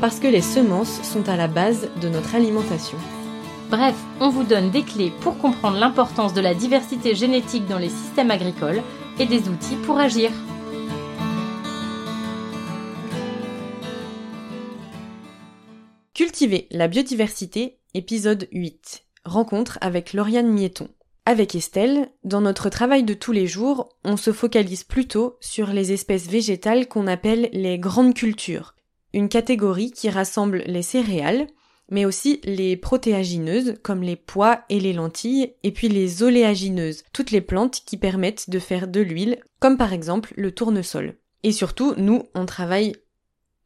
parce que les semences sont à la base de notre alimentation. Bref, on vous donne des clés pour comprendre l'importance de la diversité génétique dans les systèmes agricoles et des outils pour agir. Cultiver la biodiversité, épisode 8. Rencontre avec Lauriane Mietton. Avec Estelle, dans notre travail de tous les jours, on se focalise plutôt sur les espèces végétales qu'on appelle les grandes cultures, une catégorie qui rassemble les céréales, mais aussi les protéagineuses comme les pois et les lentilles, et puis les oléagineuses, toutes les plantes qui permettent de faire de l'huile, comme par exemple le tournesol. Et surtout, nous, on travaille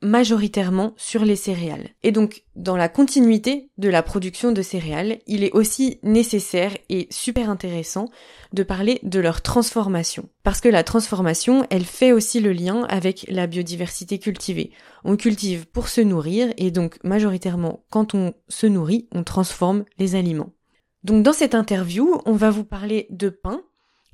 majoritairement sur les céréales. Et donc, dans la continuité de la production de céréales, il est aussi nécessaire et super intéressant de parler de leur transformation. Parce que la transformation, elle fait aussi le lien avec la biodiversité cultivée. On cultive pour se nourrir et donc majoritairement, quand on se nourrit, on transforme les aliments. Donc dans cette interview, on va vous parler de pain,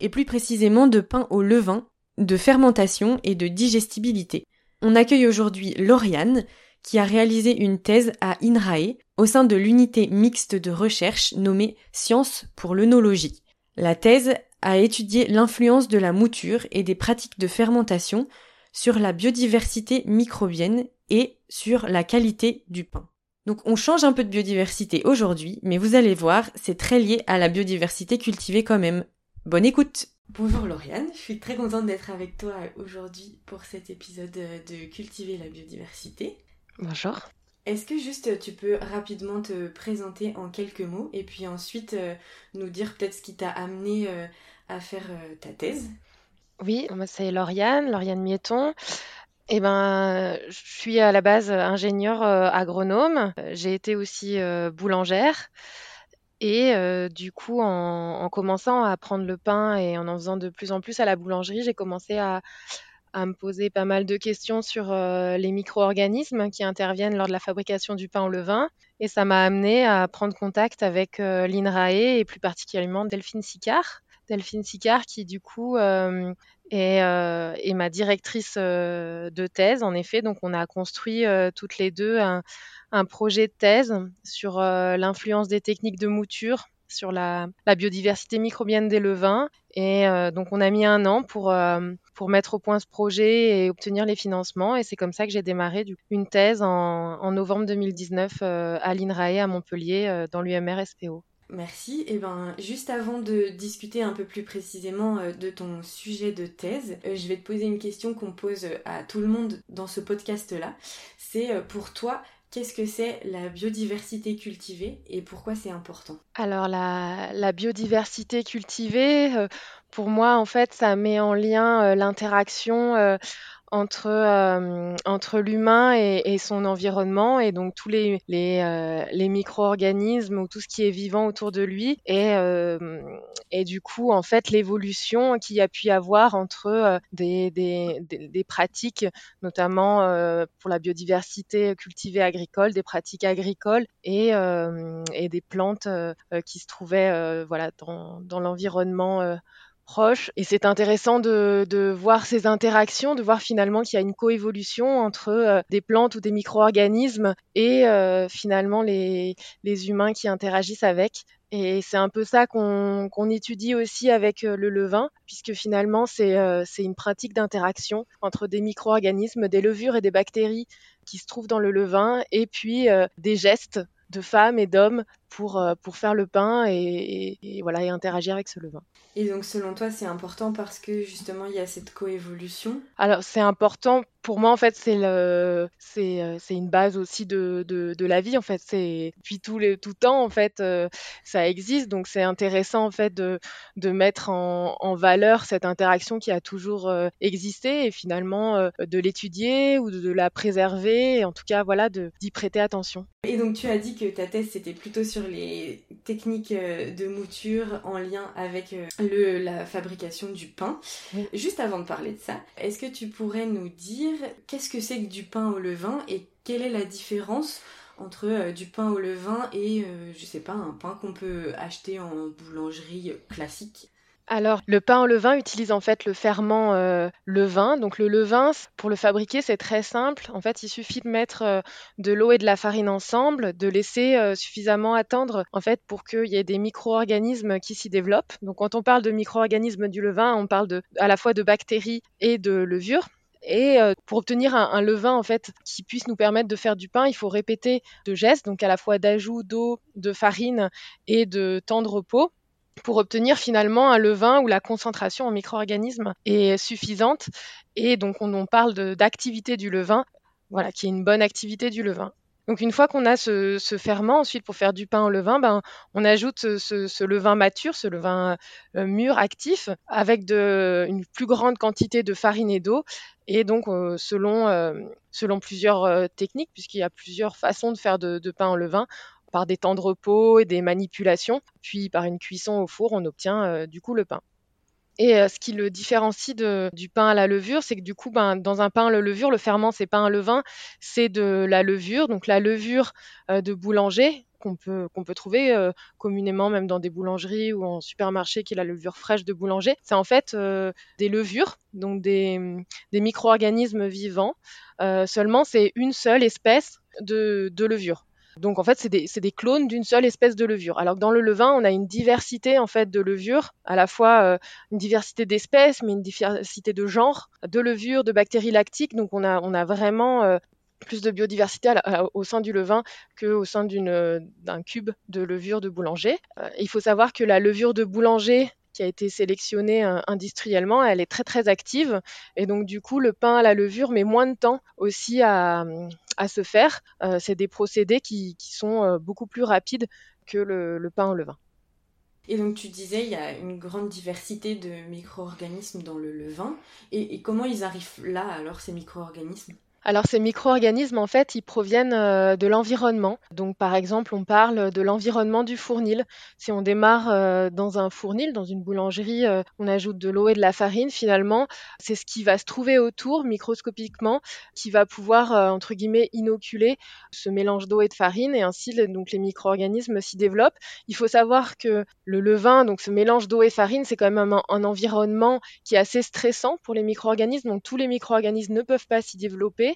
et plus précisément de pain au levain, de fermentation et de digestibilité. On accueille aujourd'hui Lauriane, qui a réalisé une thèse à INRAE au sein de l'unité mixte de recherche nommée Sciences pour l'œnologie. La thèse a étudié l'influence de la mouture et des pratiques de fermentation sur la biodiversité microbienne et sur la qualité du pain. Donc on change un peu de biodiversité aujourd'hui, mais vous allez voir, c'est très lié à la biodiversité cultivée quand même. Bonne écoute Bonjour Lauriane, je suis très contente d'être avec toi aujourd'hui pour cet épisode de Cultiver la biodiversité. Bonjour. Est-ce que juste tu peux rapidement te présenter en quelques mots et puis ensuite euh, nous dire peut-être ce qui t'a amené euh, à faire euh, ta thèse? Oui, c'est Lauriane, Lauriane Mietton. Eh ben, je suis à la base ingénieure agronome. J'ai été aussi boulangère. Et du coup, en, commençant à prendre le pain et en en faisant de plus en plus à la boulangerie, j'ai commencé à, me poser pas mal de questions sur les micro-organismes qui interviennent lors de la fabrication du pain au levain. Et ça m'a amené à prendre contact avec l'INRAE et plus particulièrement Delphine Sicard. Delphine Sicard qui du coup est, est, ma directrice de thèse en effet. Donc on a construit toutes les deux un, projet de thèse sur euh, l'influence des techniques de mouture sur la, biodiversité microbienne des levains. Et euh, donc, on a mis un an pour, euh, pour mettre au point ce projet et obtenir les financements. Et c'est comme ça que j'ai démarré une thèse en, novembre 2019 à l'INRAE à Montpellier, dans l'UMR SPO. Merci. Et eh ben, juste avant de discuter un peu plus précisément de ton sujet de thèse, je vais te poser une question qu'on pose à tout le monde dans ce podcast-là. C'est pour toi, Qu'est-ce que c'est la biodiversité cultivée et pourquoi c'est important? Alors la, biodiversité cultivée, euh, pour moi en fait, ça met en lien euh, l'interaction euh, entre, euh, entre l'humain et, son environnement et donc tous les, les, euh, les micro-organismes ou tout ce qui est vivant autour de lui et, euh, et du coup en fait l'évolution qu'il y a pu avoir entre euh, des, des, des, pratiques notamment pour la biodiversité cultivée agricole, des pratiques agricoles et, et des plantes qui se trouvaient voilà dans, dans l'environnement Et c'est intéressant de, de, voir ces interactions, de voir finalement qu'il y a une coévolution entre euh, des plantes ou des micro-organismes et euh, finalement les, les, humains qui interagissent avec. Et c'est un peu ça qu'on qu'on étudie aussi avec euh, le levain, puisque finalement c'est c'est une pratique d'interaction entre des micro-organismes, des levures et des bactéries qui se trouvent dans le levain, et puis des gestes de femmes et d'hommes pour, pour faire le pain et, et, voilà, et interagir avec ce levain. Et donc selon toi, c'est important parce que justement, il y a cette coévolution? Alors c'est important pour moi, en fait, c'est le, c'est, euh, c'est une base aussi de, de, de, la vie. En fait, c'est depuis tout le tout temps, en fait, euh, ça existe. Donc, c'est intéressant, en fait, de, de mettre en, en valeur cette interaction qui a toujours euh, existé et finalement de l'étudier ou de, de, la préserver. Et en tout cas, voilà, de, d'y prêter attention. Et donc, tu as dit que ta thèse c'était plutôt sur les techniques de mouture en lien avec le, la fabrication du pain. Juste avant de parler de ça, est-ce que tu pourrais nous dire qu'est-ce que c'est que du pain au levain et quelle est la différence entre euh, du pain au levain et, euh, je sais pas, un pain qu'on peut acheter en boulangerie classique? Alors, le pain au levain utilise en fait le ferment euh, levain. Donc, le levain, pour le fabriquer, c'est très simple. En fait, il suffit de mettre de l'eau et de la farine ensemble, de laisser suffisamment attendre en fait pour qu'il y ait des micro-organismes qui s'y développent. Donc, quand on parle de micro-organismes du levain, on parle de, à la fois de bactéries et de levures. Et euh, pour obtenir un, levain en fait qui puisse nous permettre de faire du pain, il faut répéter de gestes, donc à la fois d'ajout d'eau, de farine et de temps de repos pour obtenir finalement un levain où la concentration en micro-organismes est suffisante. Et donc on, parle d'activité du levain, voilà, qui est une bonne activité du levain. Donc une fois qu'on a ce, ferment, ensuite pour faire du pain au levain, ben, on ajoute ce, levain mature, ce levain euh, mûr actif, avec une plus grande quantité de farine et d'eau. Et donc euh, selon, euh, selon plusieurs techniques, puisqu'il y a plusieurs façons de faire de, de pain au levain, par des temps de repos et des manipulations, puis par une cuisson au four, on obtient du coup le pain. Et euh, ce qui le différencie du pain à la levure, c'est que du coup, ben, dans un pain à la levure, le ferment, c'est pas un levain, c'est de la levure. Donc la levure euh, de boulanger qu'on peut, trouver euh, communément même dans des boulangeries ou en supermarché, qui est la levure fraîche de boulanger. C'est en fait des levures, donc des, des micro-organismes vivants. seulement, c'est une seule espèce de levure. Donc en fait, c'est des, clones d'une seule espèce de levure. Alors que dans le levain, on a une diversité en fait de levures, à la fois euh, une diversité d'espèces, mais une diversité de genres, de levures, de bactéries lactiques. Donc on a, on a vraiment euh, plus de biodiversité au sein du levain qu'au sein d'un cube de levure de boulanger. Euh, il faut savoir que la levure de boulanger qui a été sélectionnée industriellement, elle est très très active et donc du coup le pain à la levure met moins de temps aussi à, à se faire. Euh, c'est des procédés qui, sont euh, beaucoup plus rapides que le, pain au levain. Et donc tu disais, il y a une grande diversité de micro-organismes dans le levain. et, comment ils arrivent là alors, ces micro-organismes? Alors ces micro-organismes, en fait, ils proviennent euh, de l'environnement. Donc par exemple, on parle de l'environnement du fournil. Si on démarre euh, dans un fournil, dans une boulangerie, euh, on ajoute de l'eau et de la farine, finalement, c'est ce qui va se trouver autour microscopiquement, qui va pouvoir, entre guillemets, inoculer ce mélange d'eau et de farine, et ainsi donc les micro-organismes s'y développent. Il faut savoir que le levain, donc ce mélange d'eau et farine, c'est quand même un, un environnement qui est assez stressant pour les micro-organismes. Donc tous les micro-organismes ne peuvent pas s'y développer.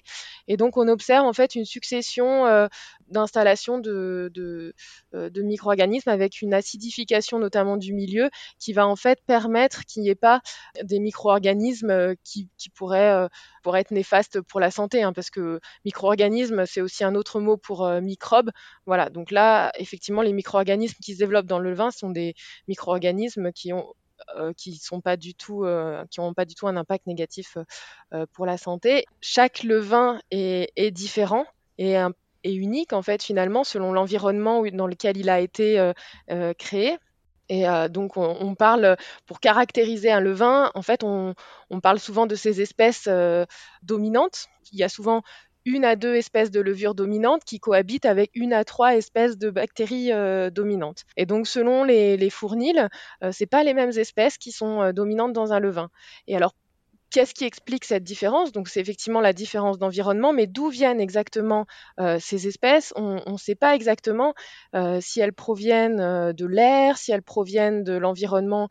Et donc on observe en fait une succession euh, d'installations de, euh, de, micro-organismes avec une acidification notamment du milieu qui va en fait permettre qu'il n'y ait pas des micro-organismes euh, qui, pourraient, être néfastes pour la santé, hein, parce que micro-organisme c'est aussi un autre mot pour microbe. Voilà, donc là effectivement les micro-organismes qui se développent dans le vin sont des micro-organismes qui ont euh, qui sont pas du tout, euh, qui n'ont pas du tout un impact négatif euh, pour la santé. Chaque levain est, différent et, unique en fait finalement selon l'environnement dans lequel il a été créé. Et donc, on, parle, pour caractériser un levain, en fait, on, on parle souvent de ces espèces dominantes. Il y a souvent une à deux espèces de levures dominantes qui cohabitent avec une à trois espèces de bactéries euh, dominantes. Et donc, selon les, les fournils, euh, c'est pas les mêmes espèces qui sont euh, dominantes dans un levain. Et alors, Qu'est-ce qui explique cette différence? Donc c'est effectivement la différence d'environnement, mais d'où viennent exactement euh, ces espèces? On ne sait pas exactement euh, si elles proviennent euh, de l'air, si elles proviennent de l'environnement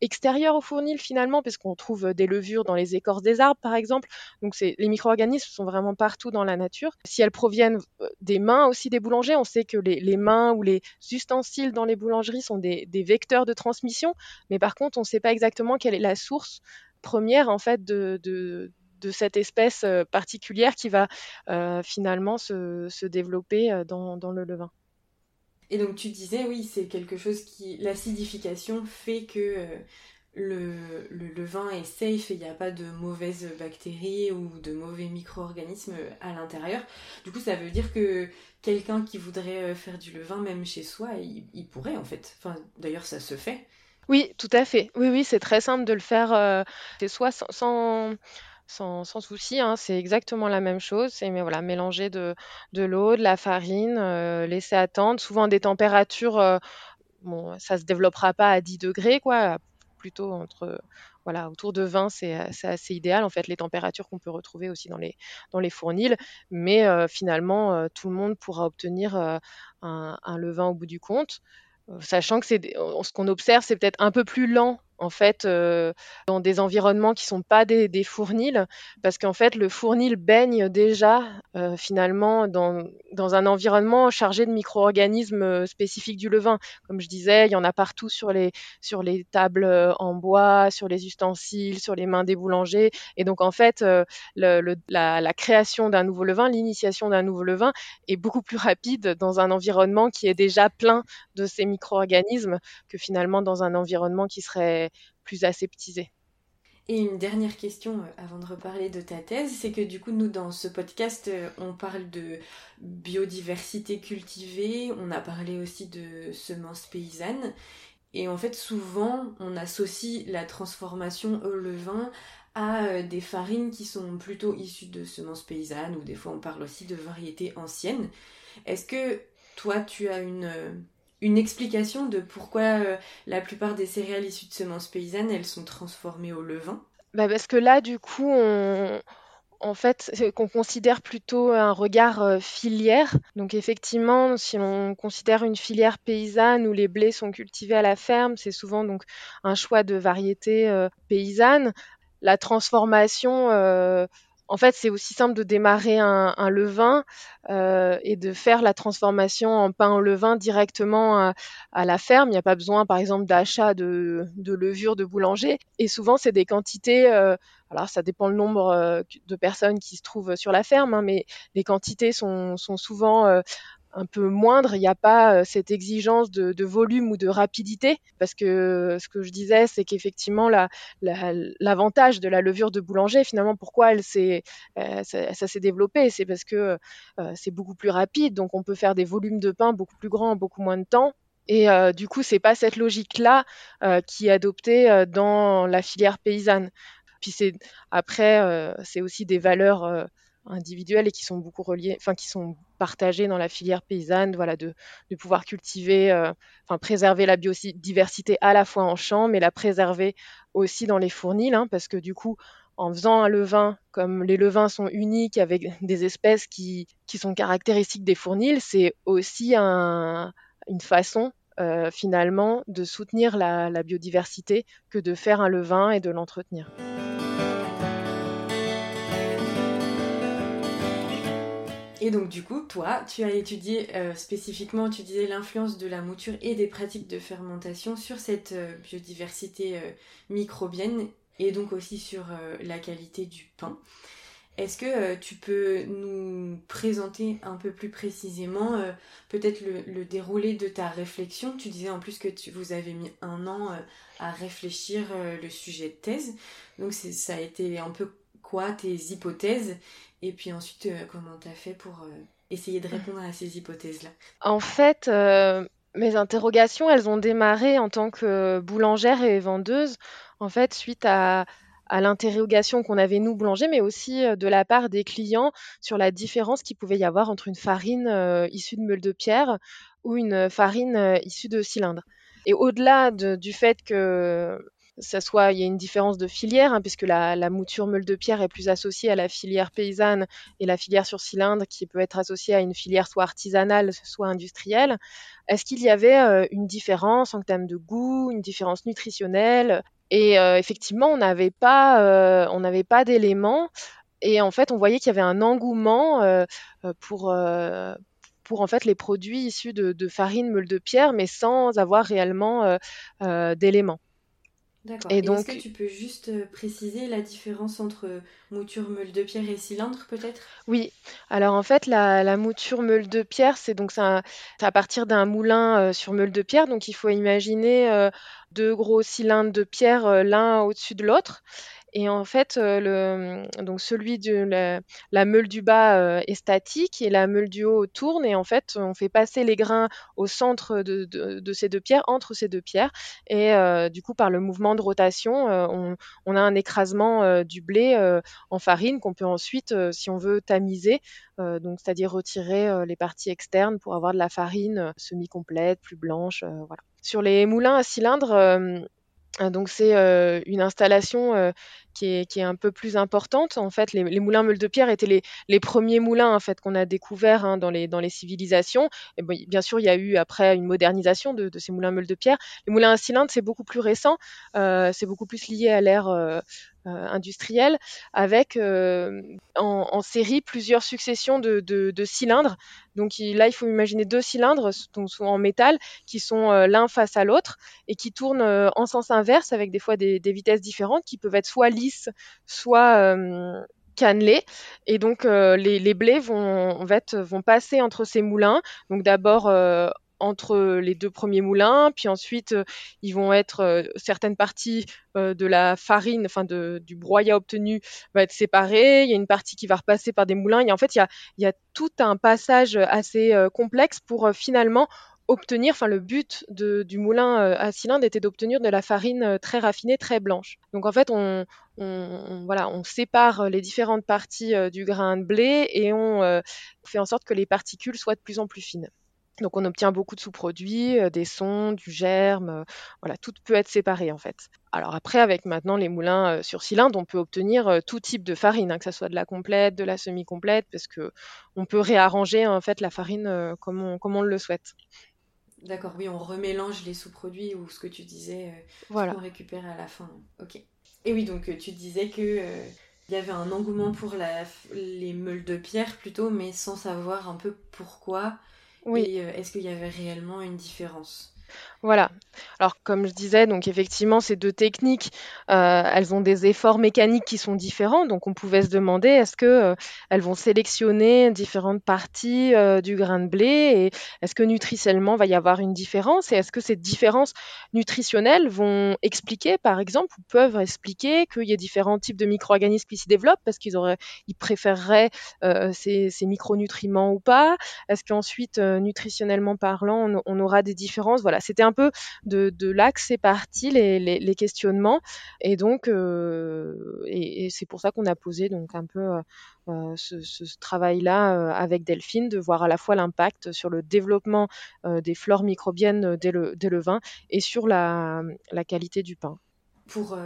extérieur au fournil finalement, parce qu'on trouve des levures dans les écorces des arbres par exemple. Donc les micro-organismes sont vraiment partout dans la nature. Si elles proviennent des mains aussi des boulangers, on sait que les, mains ou les ustensiles dans les boulangeries sont des, des vecteurs de transmission, mais par contre on ne sait pas exactement quelle est la source première en fait de, cette espèce euh, particulière qui va euh, finalement se, développer euh, dans, le levain. Et donc tu disais, oui, c'est quelque chose qui... L'acidification fait que le, le, vin est safe et il n'y a pas de mauvaises bactéries ou de mauvais micro-organismes à l'intérieur. Du coup, ça veut dire que quelqu'un qui voudrait faire du levain, même chez soi, il, pourrait en fait. Enfin, d'ailleurs, ça se fait. Oui, tout à fait. Oui, oui, c'est très simple de le faire chez soi sans sans, souci, hein, c'est exactement la même chose. C'est mais voilà, mélanger de, de l'eau, de la farine, euh, laisser attendre. Souvent des températures, euh, bon, ça se développera pas à 10 degrés, quoi. Plutôt entre voilà, autour de 20, c'est assez idéal en fait les températures qu'on peut retrouver aussi dans les, dans les fournils. Mais euh, finalement, tout le monde pourra obtenir un levain au bout du compte sachant que c'est ce qu'on observe, c'est peut-être un peu plus lent en fait, euh, dans des environnements qui sont pas des, des fournils, parce qu'en fait, le fournil baigne déjà euh, finalement dans, dans, un environnement chargé de micro-organismes euh, spécifiques du levain. Comme je disais, il y en a partout sur les, sur les tables en bois, sur les ustensiles, sur les mains des boulangers. Et donc, en fait, le, la, la, création d'un nouveau levain, l'initiation d'un nouveau levain est beaucoup plus rapide dans un environnement qui est déjà plein de ces micro-organismes que finalement dans un environnement qui serait plus aseptisé. Et une dernière question euh, avant de reparler de ta thèse, c'est que du coup nous dans ce podcast euh, on parle de biodiversité cultivée, on a parlé aussi de semences paysannes et en fait souvent on associe la transformation au levain à euh, des farines qui sont plutôt issues de semences paysannes ou des fois on parle aussi de variétés anciennes. Est-ce que toi tu as une une explication de pourquoi euh, la plupart des céréales issues de semences paysannes, elles sont transformées au levain bah Parce que là, du coup, on, en fait, qu'on considère plutôt un regard euh, filière. Donc effectivement, si on considère une filière paysanne où les blés sont cultivés à la ferme, c'est souvent donc un choix de variété euh, paysanne. La transformation en fait, c'est aussi simple de démarrer un, levain euh, et de faire la transformation en pain au levain directement à, la ferme. Il n'y a pas besoin, par exemple, d'achat de, levure de boulanger. Et souvent, c'est des quantités. Euh, alors, ça dépend le nombre euh, de personnes qui se trouvent sur la ferme, hein, mais les quantités sont, sont souvent un peu moindre, il n'y a pas euh, cette exigence de, volume ou de rapidité, parce que ce que je disais, c'est qu'effectivement, l'avantage de la levure de boulanger, finalement, pourquoi elle euh, ça, s'est développé, c'est parce que euh, c'est beaucoup plus rapide, donc on peut faire des volumes de pain beaucoup plus grands en beaucoup moins de temps. Et du coup, c'est pas cette logique-là qui est adoptée dans la filière paysanne. Puis c'est après, c'est aussi des valeurs individuelles et qui sont beaucoup reliées, enfin qui sont partagées dans la filière paysanne, voilà, de, pouvoir cultiver, euh, préserver la biodiversité à la fois en champ, mais la préserver aussi dans les fournils, hein, parce que du coup, en faisant un levain, comme les levains sont uniques avec des espèces qui, qui sont caractéristiques des fournils, c'est aussi un, une façon euh, finalement de soutenir la biodiversité que de faire un levain et de l'entretenir. Et donc du coup, toi, tu as étudié euh, spécifiquement, tu disais l'influence de la mouture et des pratiques de fermentation sur cette euh, biodiversité euh, microbienne et donc aussi sur la qualité du pain. Est-ce que tu peux nous présenter un peu plus précisément peut-être le, déroulé de ta réflexion? Tu disais en plus que tu, vous avez mis un an à réfléchir le sujet de thèse. Donc ça a été un peu tes hypothèses et puis ensuite, euh, comment tu as fait pour euh, essayer de répondre à ces hypothèses-là En fait, euh, mes interrogations, elles ont démarré en tant que boulangère et vendeuse, en fait, suite à, l'interrogation qu'on avait nous boulangers, mais aussi de la part des clients sur la différence qu'il pouvait y avoir entre une farine issue de meule de pierre ou une farine issue de cylindre. Et au-delà du fait que ça soit il y a une différence de filière hein, puisque la, la, mouture meule de pierre est plus associée à la filière paysanne et la filière sur cylindre qui peut être associée à une filière soit artisanale soit industrielle. Est-ce qu'il y avait euh, une différence en termes de goût, une différence nutritionnelle? Et euh, effectivement, on n'avait pas euh, on n'avait pas d'éléments et en fait, on voyait qu'il y avait un engouement pour pour en fait les produits issus de, de farine meule de pierre, mais sans avoir réellement d'éléments. D'accord. Et, donc, est-ce que tu peux juste euh, préciser la différence entre mouture meule de pierre et cylindre, peut-être? Oui. Alors en fait, la, mouture meule de pierre, c'est donc à partir d'un moulin euh, sur meule de pierre. Donc il faut imaginer euh, deux gros cylindres de pierre l'un au-dessus de l'autre. Et en fait, euh, donc celui de la, meule du bas euh, est statique et la meule du haut tourne. Et en fait, on fait passer les grains au centre de, ces deux pierres, entre ces deux pierres. Et euh, du coup, par le mouvement de rotation, on, a un écrasement du blé en farine qu'on peut ensuite, si on veut, tamiser. donc, c'est-à-dire retirer les parties externes pour avoir de la farine semi-complète, plus blanche. voilà. Sur les moulins à cylindres, donc c'est une installation qui est, un peu plus importante. En fait, les, moulins meules de pierre étaient les, premiers moulins en fait qu'on a découverts hein, dans, les, dans les civilisations. Et bien sûr, il y a eu après une modernisation de, ces moulins meules de pierre. Les moulins à cylindres, c'est beaucoup plus récent. Euh, c'est beaucoup plus lié à l'ère euh, euh, industrielle, avec en, série plusieurs successions de, de, cylindres. Donc là, il faut imaginer deux cylindres, donc en métal, qui sont l'un face à l'autre et qui tournent en sens inverse avec des fois des, vitesses différentes, qui peuvent être soit soit euh, cannelés. Et donc, euh, les, blés vont, vont passer entre ces moulins. Donc, d'abord, euh, entre les deux premiers moulins, puis ensuite ils vont être certaines parties de la farine, enfin du broyat obtenu va être séparée. Il y a une partie qui va repasser par des moulins. Et en fait, il y a, tout un passage assez complexe pour finalement obtenir, enfin le but du moulin euh, à cylindre était d'obtenir de la farine euh, très raffinée, très blanche. Donc en fait, on, voilà, on sépare les différentes parties euh, du grain de blé et on fait en sorte que les particules soient de plus en plus fines. Donc on obtient beaucoup de sous-produits, des sons, du germe, voilà, tout peut être séparé en fait. Alors après, avec maintenant les moulins sur cylindre, on peut obtenir tout type de farine, hein, que ce soit de la complète, de la semi-complète, parce que on peut réarranger en fait la farine comme comme on le souhaite. D'accord, oui, on remélange les sous-produits ou ce que tu disais, euh, voilà. qu'on récupère à la fin. Ok. Et oui, donc euh, tu disais que euh, il y avait un engouement pour la, les meules de pierre plutôt, mais sans savoir un peu pourquoi. Oui. Et est-ce qu'il y avait réellement une différence? Voilà. Alors comme je disais, donc effectivement ces deux techniques, euh, elles ont des efforts mécaniques qui sont différents. Donc on pouvait se demander est-ce que euh, elles vont sélectionner différentes parties euh, du grain de blé et est-ce que nutritionnellement va y avoir une différence et est-ce que ces différences nutritionnelles vont expliquer par exemple ou peuvent expliquer qu'il y a différents types de micro-organismes qui s'y développent parce qu'ils auraient ils préféreraient ces, micronutriments ou pas? Est-ce qu'ensuite nutritionnellement parlant on, aura des différences? Voilà, c'était peu de, là que c'est parti les, questionnements. Et donc, euh, et, c'est pour ça qu'on a posé donc un peu euh, euh, ce, travail-là avec Delphine, de voir à la fois l'impact sur le développement des flores microbiennes des, levains et sur la, qualité du pain. Pour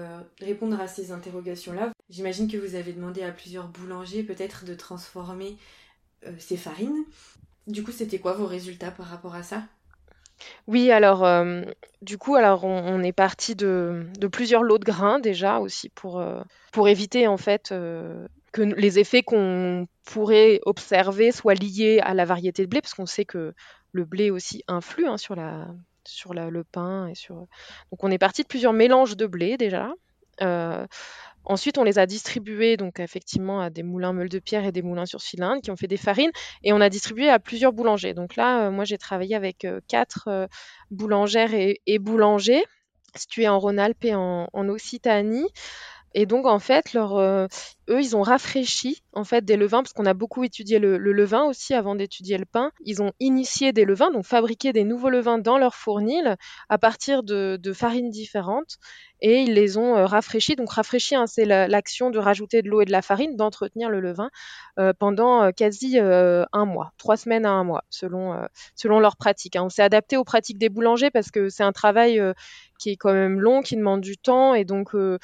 répondre à ces interrogations-là, j'imagine que vous avez demandé à plusieurs boulangers peut-être de transformer ces farines. Du coup, c'était quoi vos résultats par rapport à ça? Oui, alors, euh, du coup, alors on est parti de plusieurs lots de grains déjà aussi pour, euh, pour éviter en fait, euh, que les effets qu'on pourrait observer soient liés à la variété de blé, parce qu'on sait que le blé aussi influe, hein, sur la sur le pain et sur donc on est parti de plusieurs mélanges de blé déjà. Ensuite, on les a distribués donc effectivement à des moulins meules de pierre et des moulins sur cylindre qui ont fait des farines et on a distribué à plusieurs boulangers. Donc là, euh, moi j'ai travaillé avec euh, quatre euh, boulangères et, boulangers situés en Rhône-Alpes et en Occitanie. Et donc, en fait, leur, eux, ils ont rafraîchi en fait des levains, parce qu'on a beaucoup étudié le, levain aussi avant d'étudier le pain. Ils ont initié des levains, donc fabriqué des nouveaux levains dans leur fournil à partir de, farines différentes, et ils les ont euh, rafraîchis. Donc, rafraîchis, hein, c'est l'action de rajouter de l'eau et de la farine, d'entretenir le levain euh, pendant quasi un mois, trois semaines à un mois, selon, selon leur pratique. Hein. On s'est adapté aux pratiques des boulangers parce que c'est un travail qui est quand même long, qui demande du temps, et donc euh,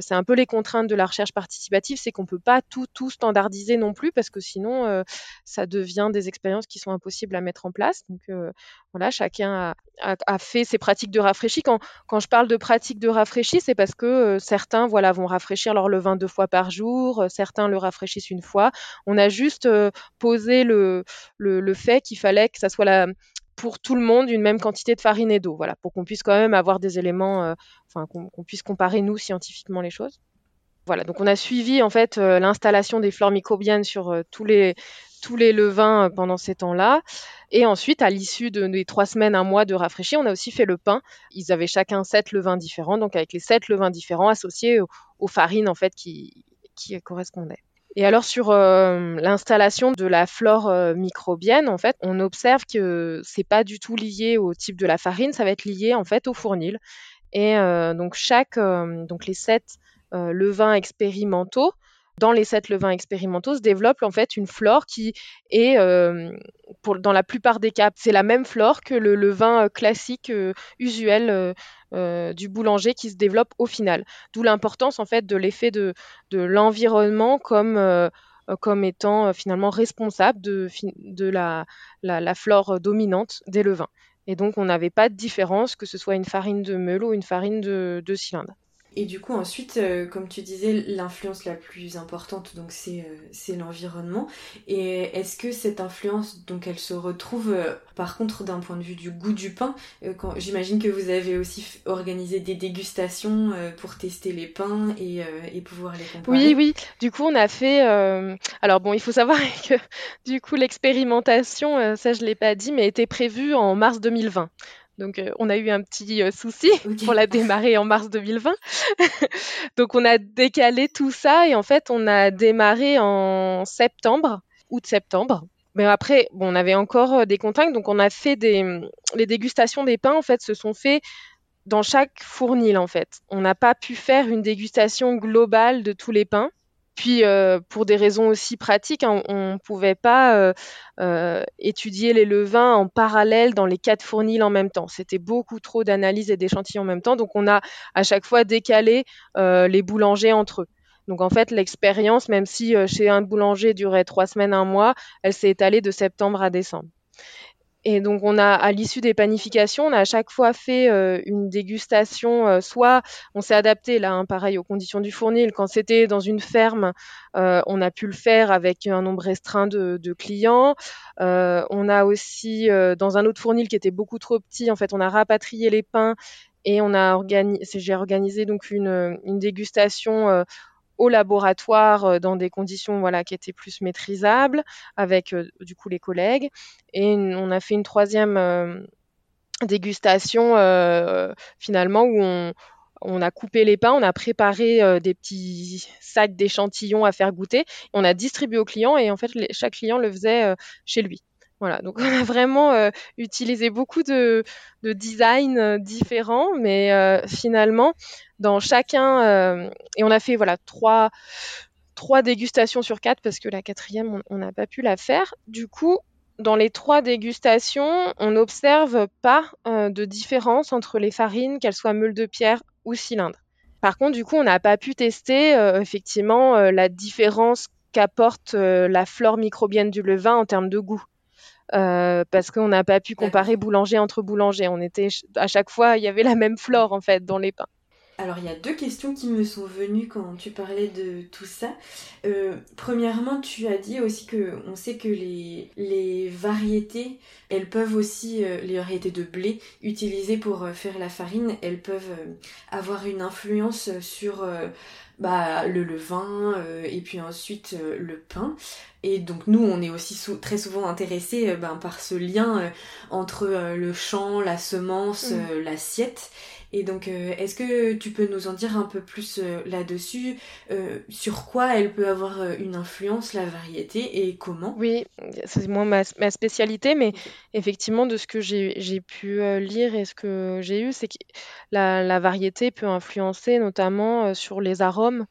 c'est un peu les contraintes de la recherche participative, c'est qu'on peut pas tout tout standardiser non plus parce que sinon euh, ça devient des expériences qui sont impossibles à mettre en place. Donc euh, voilà, chacun a, fait ses pratiques de rafraîchi. Quand, quand je parle de pratiques de rafraîchi, c'est parce que certains voilà vont rafraîchir leur levain deux fois par jour, certains le rafraîchissent une fois. On a juste posé le, le, fait qu'il fallait que ça soit pour tout le monde une même quantité de farine et d'eau, voilà, pour qu'on puisse quand même avoir des éléments, qu'on puisse comparer nous scientifiquement les choses. Voilà, donc on a suivi en fait l'installation des flores microbiennes sur tous les tous les levains pendant ces temps-là. Et ensuite, à l'issue de, des trois semaines, un mois de rafraîchis, on a aussi fait le pain. Ils avaient chacun sept levains différents, donc avec les sept levains différents associés aux, farines en fait qui, qui correspondaient. Et alors sur euh, l'installation de la flore euh, microbienne, en fait, on observe que c'est pas du tout lié au type de la farine, ça va être lié en fait au fournil. Et euh, donc chaque, donc les sept levains expérimentaux dans les sept levains expérimentaux se développe en fait une flore qui est, euh, dans la plupart des cas, c'est la même flore que le levain euh, classique euh, usuel du boulanger qui se développe au final. D'où l'importance en fait de l'effet de, l'environnement comme comme étant finalement responsable de, la, flore dominante des levains. Et donc on n'avait pas de différence que ce soit une farine de meule ou une farine de, de cylindre. Et du coup, ensuite, euh, comme tu disais, l'influence la plus importante, donc c'est euh, c'est l'environnement. Et est-ce que cette influence, donc elle se retrouve, euh, par contre, d'un point de vue du goût du pain J'imagine que vous avez aussi organisé des dégustations pour tester les pains et, et, pouvoir les comparer? Oui, oui. Du coup, on a fait. Alors bon, il faut savoir que du coup, l'expérimentation, ça je l'ai pas dit, mais était prévue en mars 2020. Donc, euh, on a eu un petit euh, souci pour la démarrer en mars 2020. Donc, on a décalé tout ça et en fait, on a démarré en septembre, août-septembre. Mais après, bon, on avait encore euh, des contacts, donc on a fait des les dégustations des pains. En fait, se sont fait dans chaque fournil. En fait, on n'a pas pu faire une dégustation globale de tous les pains. Puis, euh, pour des raisons aussi pratiques, hein, on ne pouvait pas euh, euh, étudier les levains en parallèle dans les quatre fournils en même temps. C'était beaucoup trop d'analyses et d'échantillons en même temps. Donc, on a à chaque fois décalé les boulangers entre eux. Donc, en fait, l'expérience, même si chez un boulanger durait trois semaines, un mois, elle s'est étalée de septembre à décembre. Et donc, on a, à l'issue des panifications, on a à chaque fois fait euh, une dégustation. Euh, soit on s'est adapté, là, hein, pareil, aux conditions du fournil. Quand c'était dans une ferme, euh, on a pu le faire avec un nombre restreint de, de clients. on a aussi, dans un autre fournil qui était beaucoup trop petit, en fait, on a rapatrié les pains et on a organisé, j'ai organisé donc une, une dégustation au laboratoire euh, dans des conditions voilà qui étaient plus maîtrisables avec euh, du coup les collègues et on a fait une troisième euh, dégustation finalement où on, on a coupé les pains, on a préparé des petits sacs d'échantillons à faire goûter, on a distribué aux clients et en fait chaque client le faisait chez lui. Voilà, donc on a vraiment utilisé beaucoup de, de designs différents, mais finalement dans chacun, euh, et on a fait voilà trois, trois dégustations sur quatre parce que la quatrième, on n'a pas pu la faire. Du coup, dans les trois dégustations, on n'observe pas euh, de différence entre les farines, qu'elles soient meules de pierre ou cylindres. Par contre, du coup, on n'a pas pu tester euh, effectivement la différence qu'apporte la flore microbienne du levain en termes de goût. Parce qu'on n'a pas pu comparer boulanger entre boulanger. On était à chaque fois, il y avait la même flore en fait dans les pains. Alors il y a deux questions qui me sont venues quand tu parlais de tout ça. Euh, premièrement, tu as dit aussi que on sait que les, variétés, elles peuvent aussi, euh, les variétés de blé utilisées pour euh, faire la farine, elles peuvent avoir une influence sur bah, le levain et puis ensuite le pain. Et donc nous, on est aussi très souvent intéressés ben, par ce lien entre le champ, la semence, mmh. l'assiette. Et donc, euh, est-ce que tu peux nous en dire un peu plus euh, là-dessus euh, Sur quoi elle peut avoir une influence, la variété, et comment? Oui, c'est moi ma, spécialité, mais effectivement, de ce que j'ai pu lire et ce que j'ai eu, c'est que la, la, variété peut influencer notamment sur les arômes,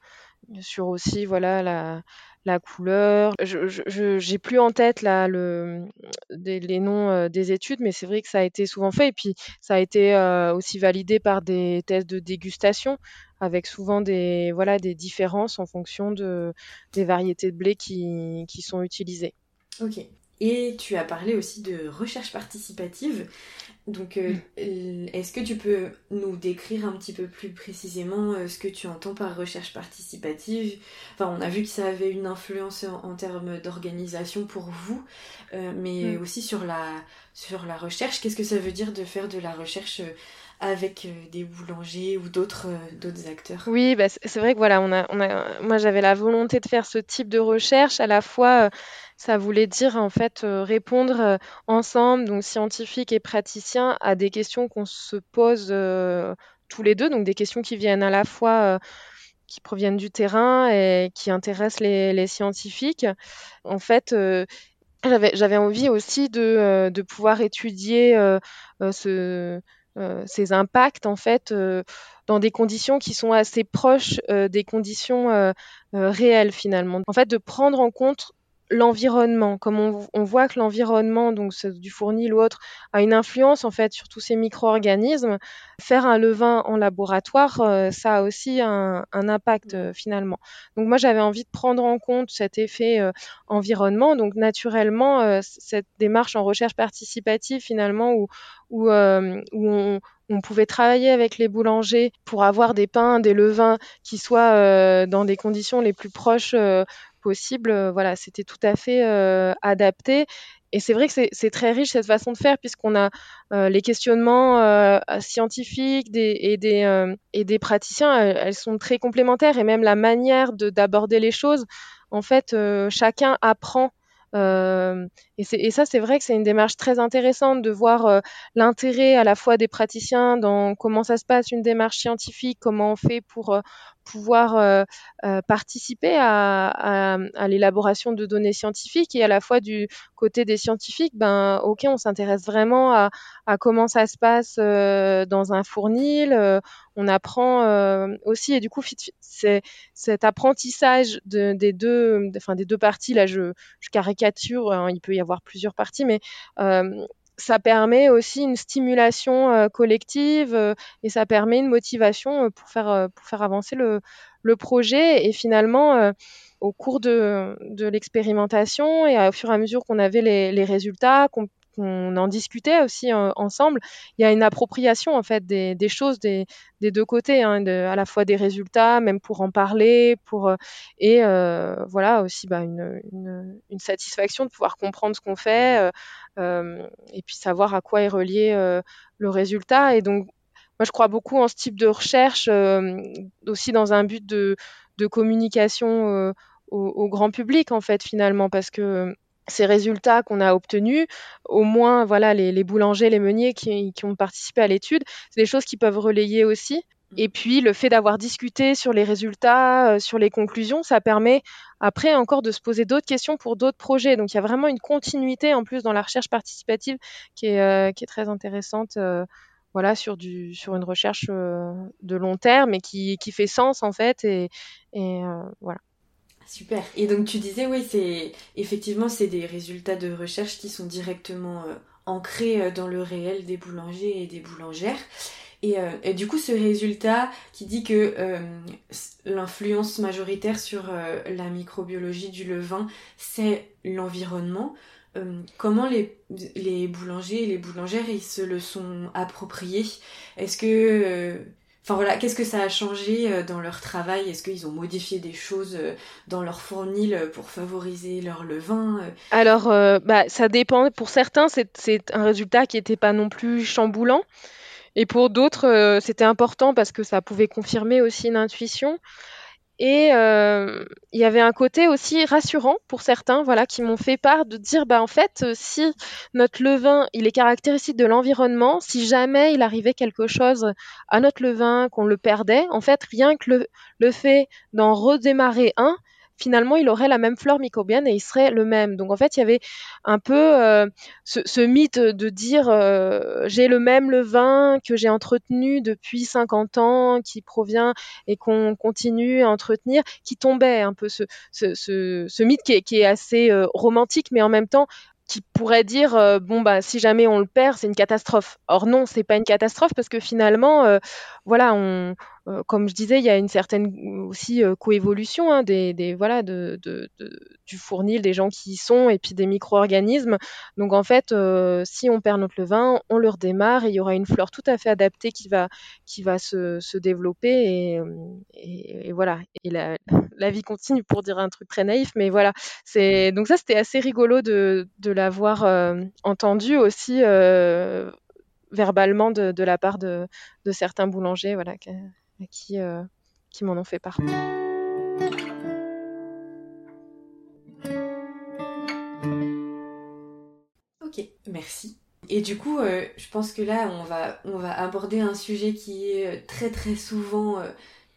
sur aussi voilà la la couleur. Je j'ai plus en tête là le les noms euh, des études, mais c'est vrai que ça a été souvent fait et puis ça a été euh, aussi validé par des tests de dégustation avec souvent des voilà des différences en fonction de des variétés de blé qui, qui sont utilisées. Ok. Et tu as parlé aussi de recherche participative. Donc, euh, mm. est-ce que tu peux nous décrire un petit peu plus précisément euh, ce que tu entends par recherche participative? Enfin, on a vu que ça avait une influence en, termes d'organisation pour vous, euh, mais mm. aussi sur la, sur la recherche. Qu'est-ce que ça veut dire de faire de la recherche avec des boulangers ou d'autres d'autres acteurs? Oui, bah, c'est vrai que voilà, on a, on a, moi j'avais la volonté de faire ce type de recherche à la fois ça voulait dire en fait euh, répondre euh, ensemble, donc scientifiques et praticiens, à des questions qu'on se pose euh, tous les deux, donc des questions qui viennent à la fois qui proviennent du terrain et qui intéressent les, scientifiques. En fait, j'avais envie aussi de, pouvoir étudier ce, ces impacts en fait dans des conditions qui sont assez proches des conditions réelles finalement. En fait, de prendre en compte l'environnement, comme on, voit que l'environnement, donc du fournil ou autre, a une influence en fait sur tous ces micro-organismes, faire un levain en laboratoire, euh, ça a aussi un, impact euh, finalement. Donc moi j'avais envie de prendre en compte cet effet euh, environnement, donc naturellement cette démarche en recherche participative finalement où, où, on, on pouvait travailler avec les boulangers pour avoir des pains, des levains qui soient dans des conditions les plus proches possible. Euh, voilà, c'était tout à fait euh, adapté. Et c'est vrai que c'est très riche cette façon de faire puisqu'on a euh, les questionnements scientifiques et, des, et des praticiens, elles, sont très complémentaires et même la manière d'aborder les choses, en fait, chacun apprend et, et, ça, c'est vrai que c'est une démarche très intéressante de voir l'intérêt à la fois des praticiens dans comment ça se passe, une démarche scientifique, comment on fait pour pouvoir euh, participer à, l'élaboration de données scientifiques et à la fois du côté des scientifiques, ben ok, on s'intéresse vraiment à, comment ça se passe dans un fournil, on apprend aussi. Et du coup c'est cet apprentissage de, des deux, des deux parties là, je, caricature, hein, il peut y avoir plusieurs parties, mais euh, ça permet aussi une stimulation euh, collective euh, et ça permet une motivation pour faire, pour faire avancer le, projet. Et finalement, au cours de, l'expérimentation et au fur et à mesure qu'on avait les, résultats, qu'on en discutait aussi euh, ensemble, il y a une appropriation en fait des, choses des, deux côtés, hein, à la fois des résultats, même pour en parler, pour euh, et euh, voilà aussi bah, une, satisfaction de pouvoir comprendre ce qu'on fait et puis savoir à quoi est relié le résultat. Et donc moi je crois beaucoup en ce type de recherche aussi dans un but de, de communication au, au, grand public en fait finalement parce que ces résultats qu'on a obtenus, au moins voilà les, boulangers, les meuniers qui, ont participé à l'étude, c'est des choses qui peuvent relayer aussi. Et puis le fait d'avoir discuté sur les résultats, euh, sur les conclusions, ça permet après encore de se poser d'autres questions pour d'autres projets. Donc il y a vraiment une continuité en plus dans la recherche participative qui est, euh, qui est très intéressante. Euh, voilà sur du sur une recherche de long terme et qui, qui fait sens en fait et, et voilà Super. Et donc tu disais, oui, c'est effectivement c'est des résultats de recherche qui sont directement euh, ancrés euh, dans le réel des boulangers et des boulangères. Et, euh, du coup, ce résultat qui dit que l'influence majoritaire sur la microbiologie du levain, c'est l'environnement. comment les, les boulangers et les boulangères ils se le sont appropriés? Est-ce que Enfin voilà, qu'est-ce que ça a changé euh, dans leur travail? Est-ce qu'ils ont modifié des choses euh, dans leur fournil euh, pour favoriser leur levain Alors, bah, ça dépend. Pour certains, c'est un résultat qui n'était pas non plus chamboulant. Et pour d'autres, c'était important parce que ça pouvait confirmer aussi une intuition. Et euh, il y avait un côté aussi rassurant pour certains, voilà, qui m'ont fait part de dire, bah en fait, euh, si notre levain, il est caractéristique de l'environnement, si jamais il arrivait quelque chose à notre levain, qu'on le perdait, en fait, rien que le, le fait d'en redémarrer un, finalement, il aurait la même flore microbienne et il serait le même. Donc, en fait, il y avait un peu euh, ce, mythe de dire euh, j'ai le même levain que j'ai entretenu depuis 50 ans, qui provient et qu'on continue à entretenir, qui tombait un peu ce, mythe qui est, qui est assez euh, romantique, mais en même temps qui pourrait dire bon bah si jamais on le perd c'est une catastrophe. Or non c'est pas une catastrophe parce que finalement voilà on, euh, comme je disais, il y a une certaine aussi euh, coévolution hein, des, voilà du fournil, des gens qui y sont et puis des micro-organismes. Donc en fait, euh, si on perd notre levain, on le redémarre et il y aura une fleur tout à fait adaptée qui va qui va se, développer et, voilà. Et la, vie continue pour dire un truc très naïf, mais voilà. C'est donc ça c'était assez rigolo de, l'avoir euh, entendu aussi. Euh, verbalement de, la part de, certains boulangers voilà, euh, qui m'en ont fait part. Ok, merci. Et du coup, euh, je pense que là, on va, aborder un sujet qui est très très souvent euh,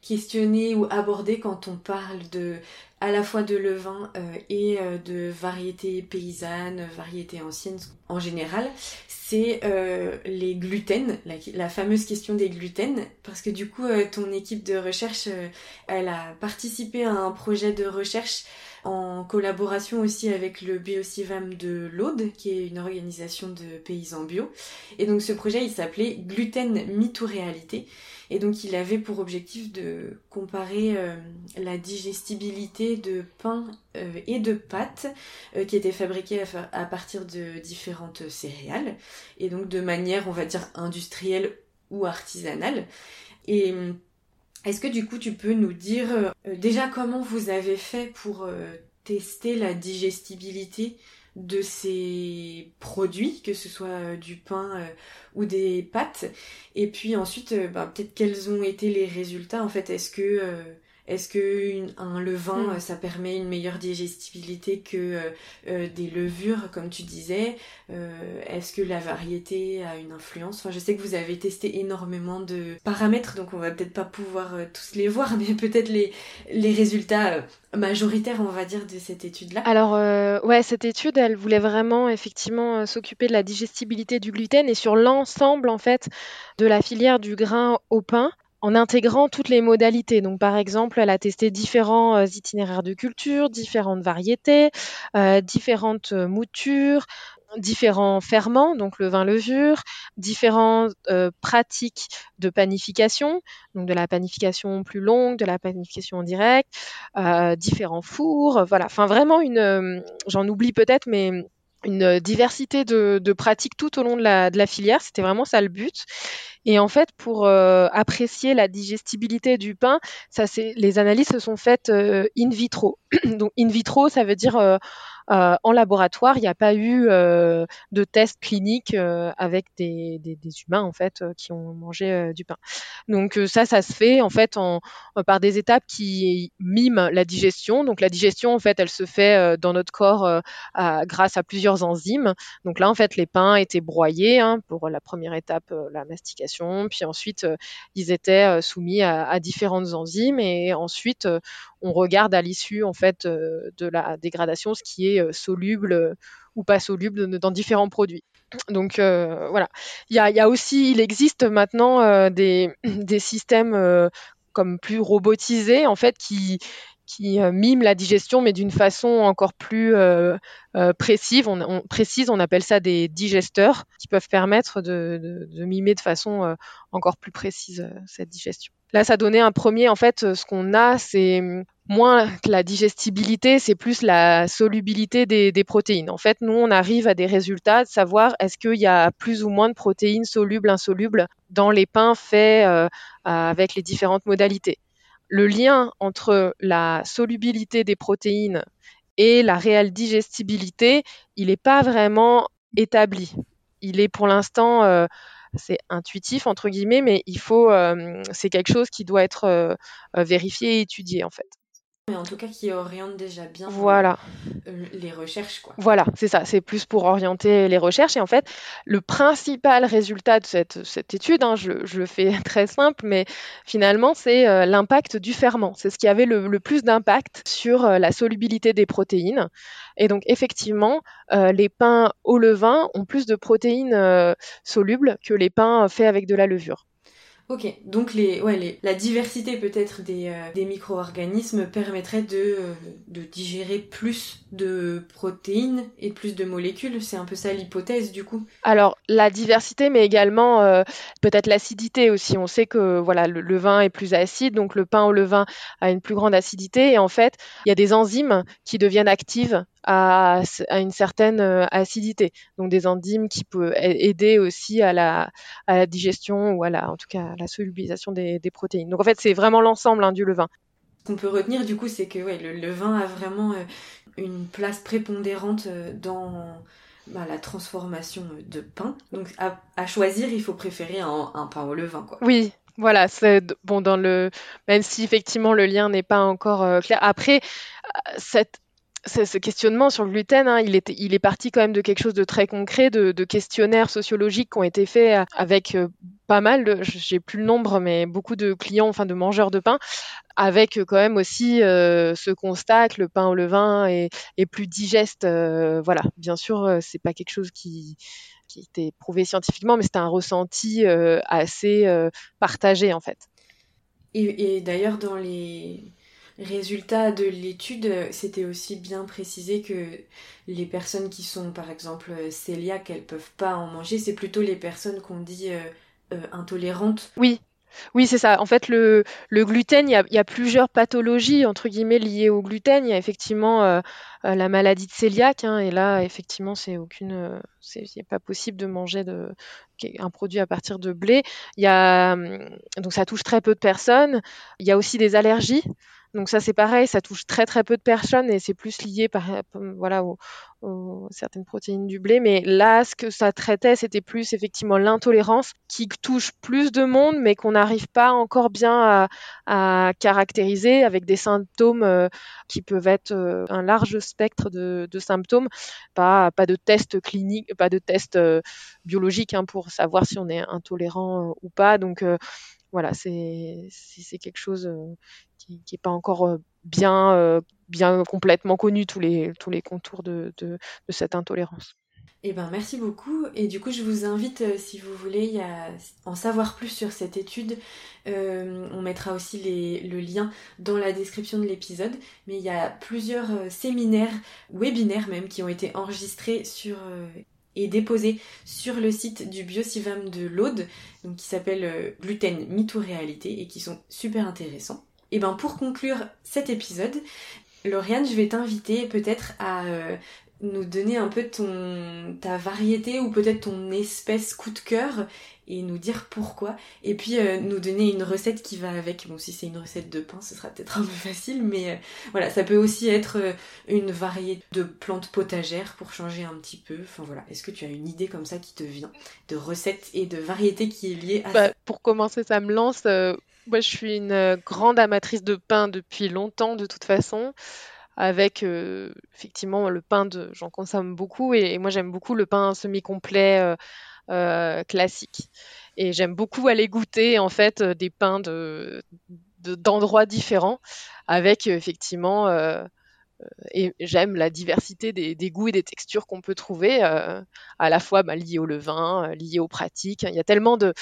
questionné ou abordé quand on parle de à la fois de levain euh, et euh, de variétés paysannes, variétés anciennes. En général, c'est euh, les gluten, la, la, fameuse question des gluten, parce que du coup, ton équipe de recherche, elle a participé à un projet de recherche en collaboration aussi avec le Biocivam de l'Aude, qui est une organisation de paysans bio. Et donc ce projet, il s'appelait Gluten Mythe ou Réalité. Et donc il avait pour objectif de comparer euh, la digestibilité de pain euh, et de pâtes euh, qui étaient fabriquées à, à, partir de différentes céréales, et donc de manière, on va dire, industrielle ou artisanale. Et est-ce que du coup tu peux nous dire euh, déjà comment vous avez fait pour euh, tester la digestibilité de ces produits, que ce soit euh, du pain ou des pâtes, et puis ensuite bah, peut-être quels ont été les résultats en fait? Est-ce que est-ce que un levain, mm. ça permet une meilleure digestibilité que euh, euh, des levures, comme tu disais? Euh, Est-ce que la variété a une influence? Enfin, je sais que vous avez testé énormément de paramètres, donc on va peut-être pas pouvoir euh, tous les voir, mais peut-être les, les résultats majoritaires, on va dire, de cette étude-là. Alors, ouais, cette étude, elle voulait vraiment effectivement s'occuper de la digestibilité du gluten et sur l'ensemble, en fait, de la filière du grain au pain en intégrant toutes les modalités. Donc, par exemple, elle a testé différents euh, itinéraires de culture, différentes variétés, euh, différentes euh, moutures, différents ferments, donc le vin levure, différentes pratiques de panification, donc de la panification plus longue, de la panification en direct, différents fours, voilà. Enfin, vraiment une, j'en oublie peut-être, mais une diversité de, de, pratiques tout au long de la, de la filière. C'était vraiment ça le but. Et en fait, pour euh, apprécier la digestibilité du pain, ça, les analyses se sont faites euh, in vitro. Donc in vitro, ça veut dire euh, en laboratoire, il n'y a pas eu euh, de tests cliniques euh, avec des, humains en fait qui ont mangé du pain. Donc ça, ça se fait en fait par des étapes qui miment la digestion. Donc la digestion en fait, elle se fait dans notre corps grâce à plusieurs enzymes. Donc là en fait, les pains étaient broyés hein, pour la première étape, la mastication. Puis ensuite, ils étaient soumis à, à, différentes enzymes et ensuite on regarde à l'issue en fait de la dégradation ce qui est soluble ou pas soluble dans différents produits. Donc euh, voilà. Il y a, aussi, il existe maintenant euh, des, systèmes euh, comme plus robotisés en fait qui qui miment la digestion mais d'une façon encore plus précise. On, appelle ça des digesteurs qui peuvent permettre de, de mimer de façon encore plus précise cette digestion. Là, ça donnait un premier, en fait, ce qu'on a, c'est moins la digestibilité, c'est plus la solubilité des, protéines. En fait, nous, on arrive à des résultats de savoir est-ce qu'il y a plus ou moins de protéines solubles, insolubles dans les pains faits euh, avec les différentes modalités. Le lien entre la solubilité des protéines et la réelle digestibilité, il n'est pas vraiment établi. Il est pour l'instant euh, c'est intuitif entre guillemets, mais il faut, euh, c'est quelque chose qui doit être vérifié et étudié en fait. Mais en tout cas, qui oriente déjà bien voilà. euh, les recherches. Quoi. Voilà, c'est ça. C'est plus pour orienter les recherches. Et en fait, le principal résultat de cette, cette étude, hein, je, je, le fais très simple, mais finalement, c'est euh, l'impact du ferment. C'est ce qui avait le, le plus d'impact sur euh, la solubilité des protéines. Et donc, effectivement, euh, les pains au levain ont plus de protéines solubles que les pains faits avec de la levure. Ok, donc les, ouais, les, la diversité peut-être des, euh, des micro-organismes permettrait de, euh, de digérer plus de protéines et plus de molécules. C'est un peu ça l'hypothèse du coup. Alors la diversité, mais également euh, peut-être l'acidité aussi. On sait que voilà le, le, vin est plus acide, donc le pain au levain a une plus grande acidité. Et en fait, il y a des enzymes qui deviennent actives à, à, une certaine acidité. Donc des enzymes qui peuvent aider aussi à la, à la digestion ou à la, en tout cas la solubilisation des, des, protéines. Donc en fait, c'est vraiment l'ensemble hein, du levain. Ce qu'on peut retenir du coup, c'est que ouais, le levain a vraiment euh, une place prépondérante euh, dans bah, la transformation de pain. Donc à, à, choisir, il faut préférer un, un pain au levain. Quoi. Oui, voilà, c'est bon dans le même si effectivement le lien n'est pas encore euh, clair. Après, cette ce questionnement sur le gluten, hein, il, est, parti quand même de quelque chose de très concret, de, questionnaires sociologiques qui ont été faits avec euh, pas mal, j'ai plus le nombre, mais beaucoup de clients, enfin de mangeurs de pain, avec quand même aussi euh, ce constat que le pain au levain est, plus digeste. Euh, voilà, bien sûr, euh, c'est pas quelque chose qui était prouvé scientifiquement, mais c'était un ressenti euh, assez euh, partagé en fait. Et d'ailleurs, dans les résultats de l'étude, c'était aussi bien précisé que les personnes qui sont par exemple cœliaques, elles peuvent pas en manger. C'est plutôt les personnes qu'on dit euh, euh, intolérantes. Oui. Oui, c'est ça. En fait, le, gluten, il y, a, plusieurs pathologies, entre guillemets, liées au gluten. Il y a effectivement euh, la maladie de cœliaque, hein, et là, effectivement, c'est aucune, c'est pas possible de manger de, un produit à partir de blé. A, donc ça touche très peu de personnes. Il y a aussi des allergies. Donc ça c'est pareil, ça touche très très peu de personnes et c'est plus lié par voilà aux, certaines protéines du blé. Mais là, ce que ça traitait, c'était plus effectivement l'intolérance qui touche plus de monde, mais qu'on n'arrive pas encore bien à, caractériser avec des symptômes euh, qui peuvent être euh, un large spectre de, symptômes. Pas pas de test clinique, pas de test euh, biologique hein, pour savoir si on est intolérant euh, ou pas. Donc voilà, c'est quelque chose euh, qui n'est pas encore bien, bien complètement connu, tous les, tous les contours de, de, cette intolérance. Eh ben, merci beaucoup. Et du coup, je vous invite, euh, si vous voulez, à en savoir plus sur cette étude. Euh, on mettra aussi le lien dans la description de l'épisode. Mais il y a plusieurs euh, séminaires, webinaires même, qui ont été enregistrés sur et déposés sur le site du Biocivam de l'Aude, qui s'appelle Gluten Mytho Réalité et qui sont super intéressants. Et ben pour conclure cet épisode, Lauriane, je vais t'inviter peut-être à euh, nous donner un peu ton ta variété ou peut-être ton espèce coup de cœur et nous dire pourquoi. Et puis euh, nous donner une recette qui va avec. Bon si c'est une recette de pain ce sera peut-être un peu facile mais euh, voilà ça peut aussi être euh, une variété de plantes potagères pour changer un petit peu. Enfin voilà. Est-ce que tu as une idée comme ça qui te vient de recette et de variété qui est liée à bah, pour commencer ça me lance moi je suis une grande amatrice de pain depuis longtemps de toute façon. Avec euh, effectivement le pain de j'en consomme beaucoup et, et moi j'aime beaucoup le pain semi-complet euh, euh, classique et j'aime beaucoup aller goûter en fait des pains de d'endroits différents avec effectivement et j'aime la diversité des, des, goûts et des textures qu'on peut trouver à la fois bah, liées au levain liées aux pratiques il y a tellement de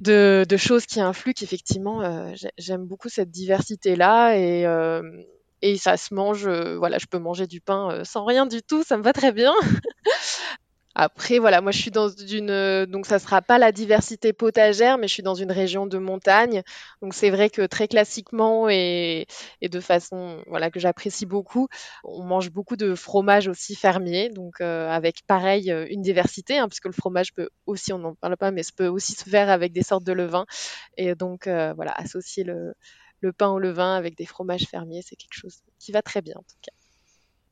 de, choses qui influent qu'effectivement j'aime beaucoup cette diversité là et et ça se mange, euh, voilà, je peux manger du pain euh, sans rien du tout, ça me va très bien. Après, voilà, moi je suis dans une, euh, donc ça sera pas la diversité potagère, mais je suis dans une région de montagne, donc c'est vrai que très classiquement et, et de façon, voilà, que j'apprécie beaucoup, on mange beaucoup de fromage aussi fermier, donc euh, avec pareil une diversité, hein, puisque le fromage peut aussi, on n'en parle pas, mais ça peut aussi se faire avec des sortes de levain, et donc euh, voilà, associer le le pain au levain avec des fromages fermiers, c'est quelque chose qui va très bien en tout cas.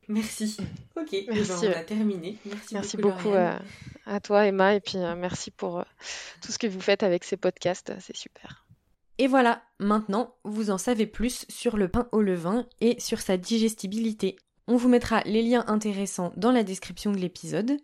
Merci. Ok, merci. Ben, on a terminé. Merci, merci beaucoup, beaucoup à, à, toi Emma et puis euh, merci pour euh, tout ce que vous faites avec ces podcasts, c'est super. Et voilà, maintenant vous en savez plus sur le pain au levain et sur sa digestibilité. On vous mettra les liens intéressants dans la description de l'épisode.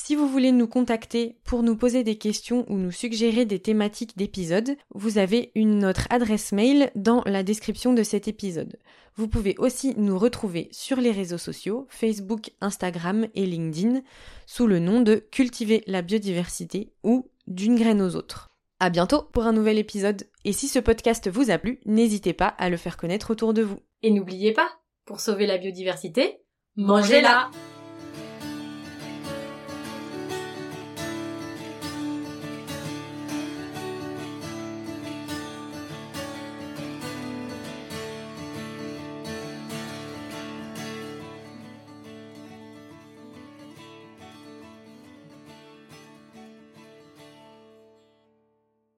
Si vous voulez nous contacter pour nous poser des questions ou nous suggérer des thématiques d'épisodes, vous avez une notre adresse mail dans la description de cet épisode. Vous pouvez aussi nous retrouver sur les réseaux sociaux, Facebook, Instagram et LinkedIn, sous le nom de Cultiver la biodiversité ou d'une graine aux autres. À bientôt pour un nouvel épisode. Et si ce podcast vous a plu, n'hésitez pas à le faire connaître autour de vous. Et n'oubliez pas, pour sauver la biodiversité, mangez-la